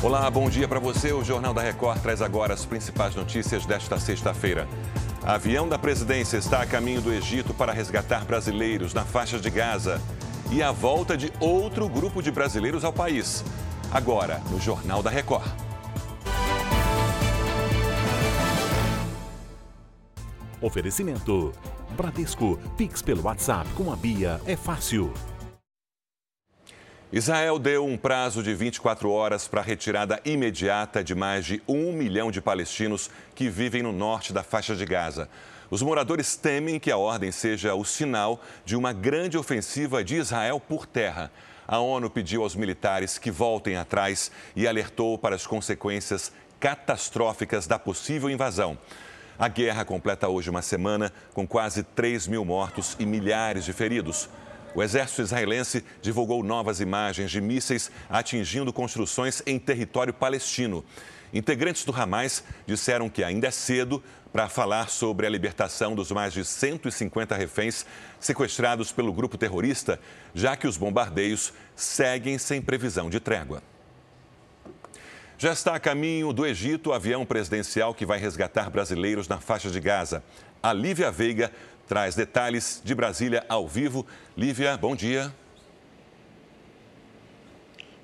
Olá, bom dia para você. O Jornal da Record traz agora as principais notícias desta sexta-feira. Avião da presidência está a caminho do Egito para resgatar brasileiros na faixa de Gaza. E a volta de outro grupo de brasileiros ao país. Agora, no Jornal da Record. Oferecimento: Bradesco, Pix pelo WhatsApp com a Bia é fácil. Israel deu um prazo de 24 horas para a retirada imediata de mais de um milhão de palestinos que vivem no norte da faixa de Gaza. Os moradores temem que a ordem seja o sinal de uma grande ofensiva de Israel por terra. A ONU pediu aos militares que voltem atrás e alertou para as consequências catastróficas da possível invasão. A guerra completa hoje uma semana com quase 3 mil mortos e milhares de feridos. O exército israelense divulgou novas imagens de mísseis atingindo construções em território palestino. Integrantes do Hamas disseram que ainda é cedo para falar sobre a libertação dos mais de 150 reféns sequestrados pelo grupo terrorista, já que os bombardeios seguem sem previsão de trégua. Já está a caminho do Egito o avião presidencial que vai resgatar brasileiros na faixa de Gaza. A Lívia Veiga traz detalhes de Brasília ao vivo. Lívia, bom dia.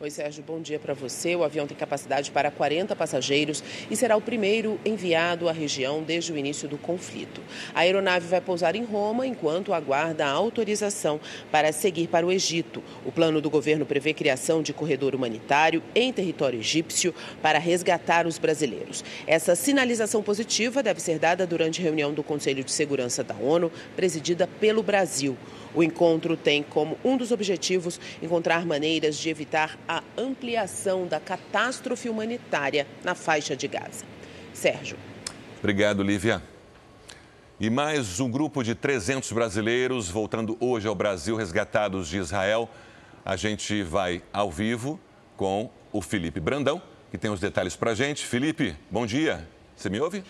Oi, Sérgio, bom dia para você. O avião tem capacidade para 40 passageiros e será o primeiro enviado à região desde o início do conflito. A aeronave vai pousar em Roma enquanto aguarda a autorização para seguir para o Egito. O plano do governo prevê criação de corredor humanitário em território egípcio para resgatar os brasileiros. Essa sinalização positiva deve ser dada durante reunião do Conselho de Segurança da ONU, presidida pelo Brasil. O encontro tem como um dos objetivos encontrar maneiras de evitar a ampliação da catástrofe humanitária na faixa de Gaza. Sérgio. Obrigado, Lívia. E mais um grupo de 300 brasileiros voltando hoje ao Brasil, resgatados de Israel. A gente vai ao vivo com o Felipe Brandão, que tem os detalhes para a gente. Felipe, bom dia. Você me ouve?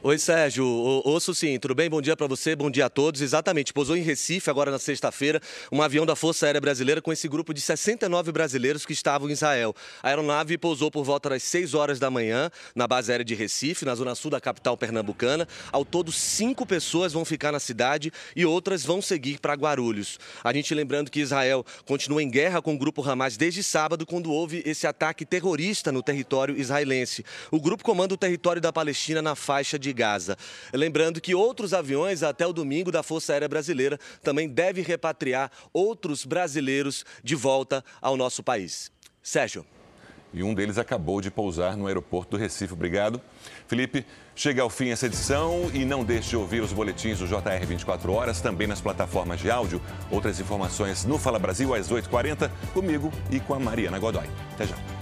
Oi, Sérgio. Ouço sim, tudo bem? Bom dia para você, bom dia a todos. Exatamente, pousou em Recife agora na sexta-feira um avião da Força Aérea Brasileira com esse grupo de 69 brasileiros que estavam em Israel. A aeronave pousou por volta das 6 horas da manhã na base aérea de Recife, na zona sul da capital pernambucana. Ao todo, cinco pessoas vão ficar na cidade e outras vão seguir para Guarulhos. A gente lembrando que Israel continua em guerra com o grupo Hamas desde sábado, quando houve esse ataque terrorista no território israelense. O grupo comanda o território da Palestina na faixa de de Gaza. Lembrando que outros aviões, até o domingo, da Força Aérea Brasileira também devem repatriar outros brasileiros de volta ao nosso país. Sérgio. E um deles acabou de pousar no aeroporto do Recife. Obrigado. Felipe, chega ao fim essa edição e não deixe de ouvir os boletins do JR 24 horas, também nas plataformas de áudio. Outras informações no Fala Brasil às 8h40, comigo e com a Mariana Godoy. Até já.